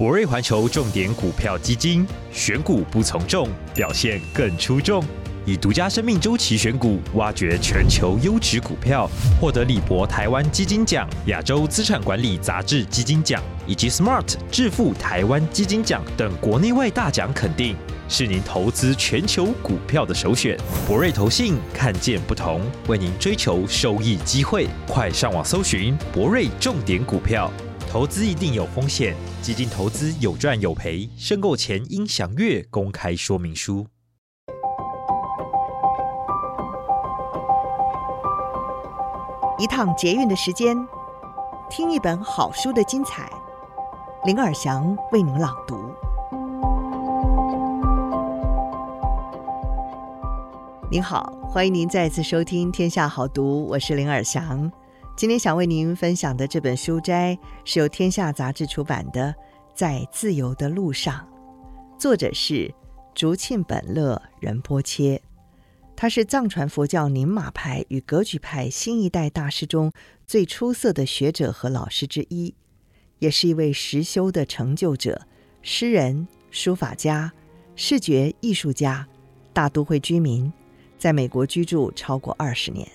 博瑞环球重点股票基金，选股不从众，表现更出众。以独家生命周期选股，挖掘全球优质股票，获得李博台湾基金奖、亚洲资产管理杂志基金奖以及 Smart 致富台湾基金奖等国内外大奖肯定，是您投资全球股票的首选。博瑞投信看见不同，为您追求收益机会，快上网搜寻博瑞重点股票。投资一定有风险，基金投资有赚有赔，申购前应详阅公开说明书。一趟捷运的时间，听一本好书的精彩。林尔祥为您朗读。您好，欢迎您再次收听《天下好读》，我是林尔祥。今天想为您分享的这本书摘是由天下杂志出版的《在自由的路上》，作者是竹庆本乐仁波切，他是藏传佛教宁玛派与格举派新一代大师中最出色的学者和老师之一，也是一位实修的成就者、诗人、书法家、视觉艺术家、大都会居民，在美国居住超过二十年。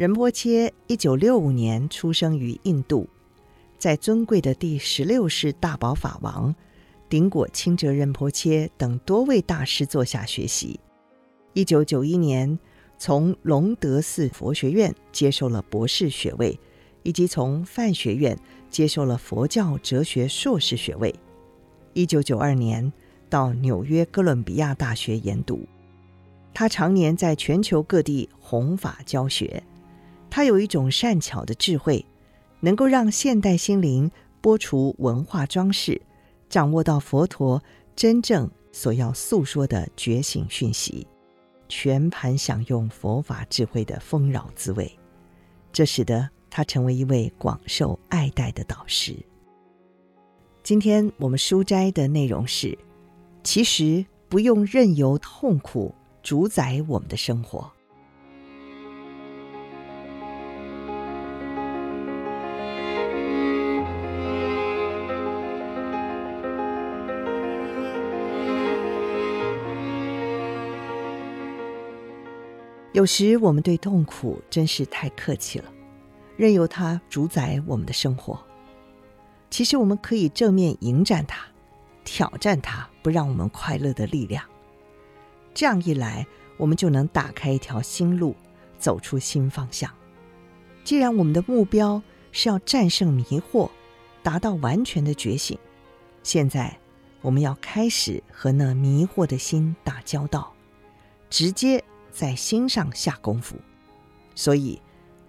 仁波切一九六五年出生于印度，在尊贵的第十六世大宝法王顶果钦哲仁波切等多位大师座下学习。一九九一年，从龙德寺佛学院接受了博士学位，以及从梵学院接受了佛教哲学硕士学位。一九九二年，到纽约哥伦比亚大学研读。他常年在全球各地弘法教学。他有一种善巧的智慧，能够让现代心灵拨除文化装饰，掌握到佛陀真正所要诉说的觉醒讯息，全盘享用佛法智慧的丰饶滋味，这使得他成为一位广受爱戴的导师。今天我们书斋的内容是：其实不用任由痛苦主宰我们的生活。有时我们对痛苦真是太客气了，任由它主宰我们的生活。其实我们可以正面迎战它，挑战它不让我们快乐的力量。这样一来，我们就能打开一条新路，走出新方向。既然我们的目标是要战胜迷惑，达到完全的觉醒，现在我们要开始和那迷惑的心打交道，直接。在心上下功夫，所以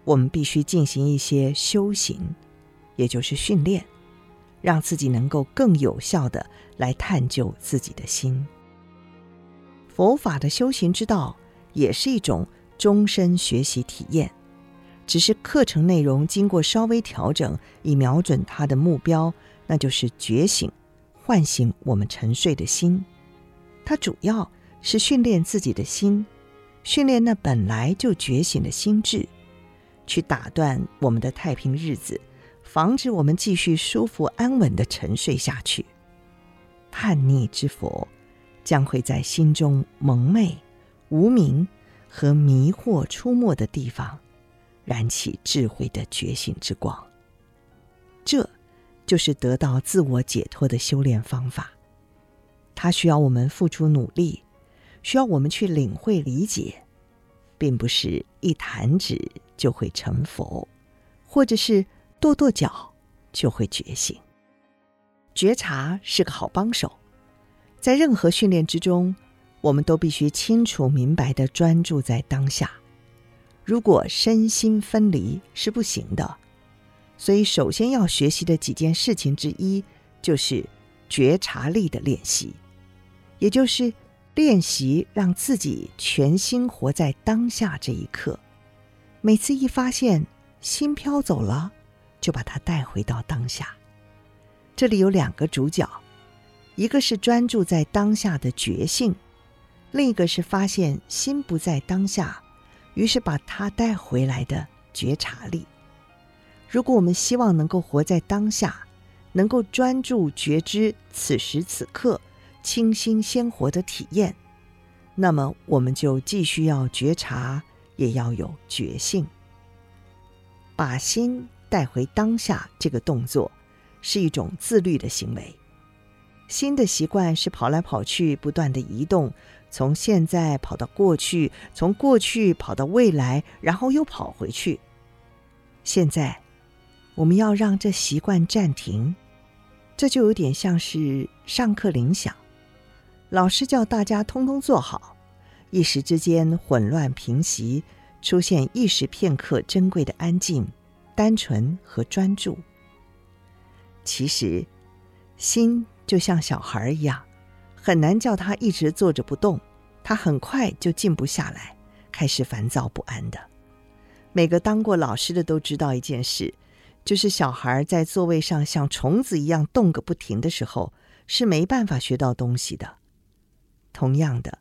我们必须进行一些修行，也就是训练，让自己能够更有效地来探究自己的心。佛法的修行之道也是一种终身学习体验，只是课程内容经过稍微调整，以瞄准它的目标，那就是觉醒，唤醒我们沉睡的心。它主要是训练自己的心。训练那本来就觉醒的心智，去打断我们的太平日子，防止我们继续舒服安稳地沉睡下去。叛逆之佛将会在心中蒙昧、无明和迷惑出没的地方，燃起智慧的觉醒之光。这就是得到自我解脱的修炼方法。它需要我们付出努力。需要我们去领会理解，并不是一弹指就会成佛，或者是跺跺脚就会觉醒。觉察是个好帮手，在任何训练之中，我们都必须清楚明白地专注在当下。如果身心分离是不行的，所以首先要学习的几件事情之一，就是觉察力的练习，也就是。练习让自己全心活在当下这一刻，每次一发现心飘走了，就把它带回到当下。这里有两个主角，一个是专注在当下的觉性，另一个是发现心不在当下，于是把它带回来的觉察力。如果我们希望能够活在当下，能够专注觉知此时此刻清新鲜活的体验，那么我们就既需要觉察，也要有觉性。把心带回当下，这个动作是一种自律的行为。新的习惯是跑来跑去，不断的移动，从现在跑到过去，从过去跑到未来，然后又跑回去。现在，我们要让这习惯暂停，这就有点像是上课铃响，老师叫大家通通坐好，一时之间混乱平息。出现一时片刻珍贵的安静、单纯和专注。其实，心就像小孩一样，很难叫他一直坐着不动，他很快就静不下来，开始烦躁不安的。每个当过老师的都知道一件事，就是小孩在座位上像虫子一样动个不停的时候，是没办法学到东西的。同样的，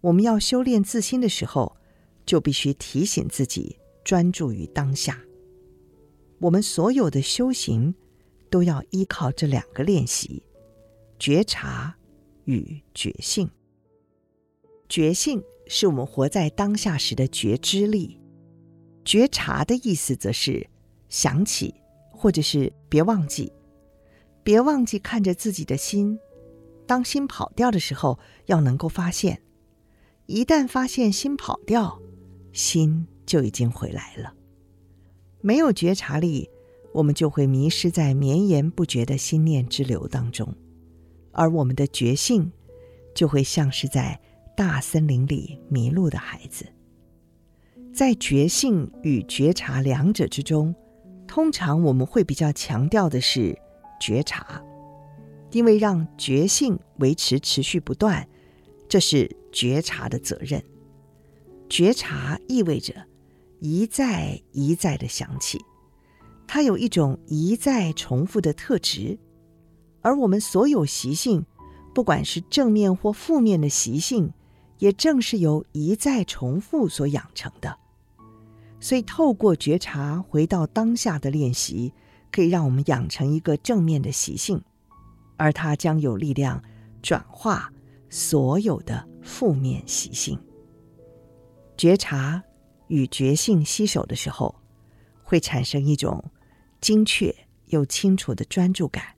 我们要修炼自心的时候，就必须提醒自己专注于当下。我们所有的修行都要依靠这两个练习：觉察与觉性。觉性是我们活在当下时的觉知力，觉察的意思则是想起，或者是别忘记，别忘记看着自己的心。当心跑掉的时候，要能够发现；一旦发现心跑掉，心就已经回来了。没有觉察力，我们就会迷失在绵延不绝的心念之流当中，而我们的觉性就会像是在大森林里迷路的孩子。在觉性与觉察两者之中，通常我们会比较强调的是觉察，因为让觉性维持持续不断，这是觉察的责任。觉察意味着一再一再的想起，它有一种一再重复的特质，而我们所有习性，不管是正面或负面的习性，也正是由一再重复所养成的。所以，透过觉察回到当下的练习，可以让我们养成一个正面的习性，而它将有力量转化所有的负面习性。觉察与觉性吸手的时候，会产生一种精确又清楚的专注感。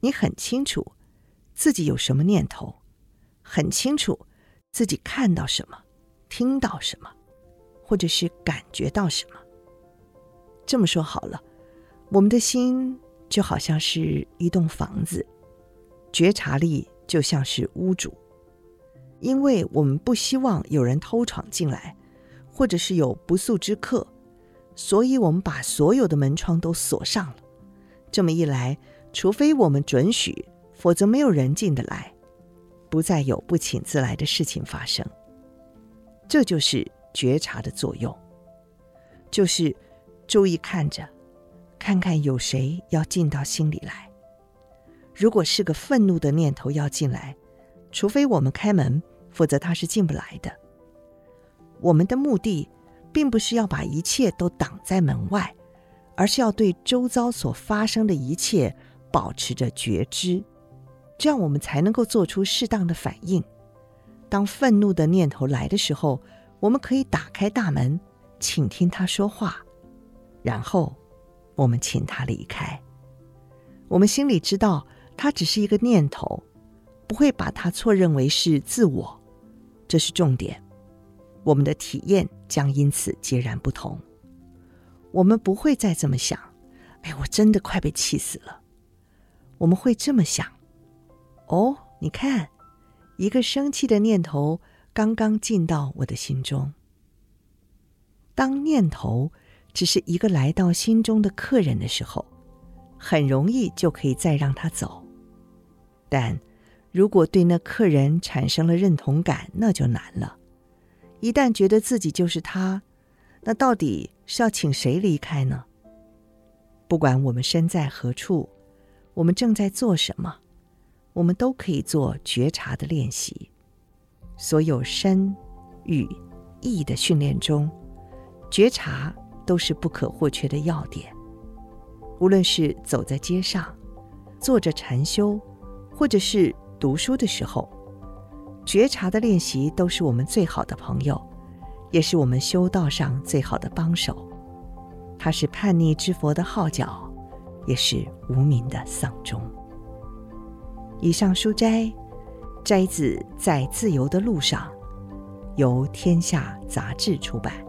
你很清楚自己有什么念头，很清楚自己看到什么、听到什么，或者是感觉到什么。这么说好了，我们的心就好像是一栋房子，觉察力就像是屋主。因为我们不希望有人偷闯进来，或者是有不速之客，所以我们把所有的门窗都锁上了。这么一来，除非我们准许，否则没有人进得来，不再有不请自来的事情发生。这就是觉察的作用，就是注意看着，看看有谁要进到心里来。如果是个愤怒的念头要进来，除非我们开门，否则他是进不来的。我们的目的，并不是要把一切都挡在门外，而是要对周遭所发生的一切保持着觉知，这样我们才能够做出适当的反应。当愤怒的念头来的时候，我们可以打开大门，倾听他说话，然后我们请他离开。我们心里知道，他只是一个念头。不会把它错认为是自我，这是重点。我们的体验将因此截然不同。我们不会再这么想：“哎，我真的快被气死了。”我们会这么想：“哦，你看，一个生气的念头刚刚进到我的心中。”当念头只是一个来到心中的客人的时候，很容易就可以再让他走，但。如果对那客人产生了认同感，那就难了。一旦觉得自己就是他，那到底是要请谁离开呢？不管我们身在何处，我们正在做什么，我们都可以做觉察的练习。所有身、语、意的训练中，觉察都是不可或缺的要点。无论是走在街上，坐着禅修，或者是读书的时候，觉察的练习都是我们最好的朋友，也是我们修道上最好的帮手。它是叛逆之佛的号角，也是无名的丧钟。以上书斋摘自《在自由的路上》，由天下杂志出版。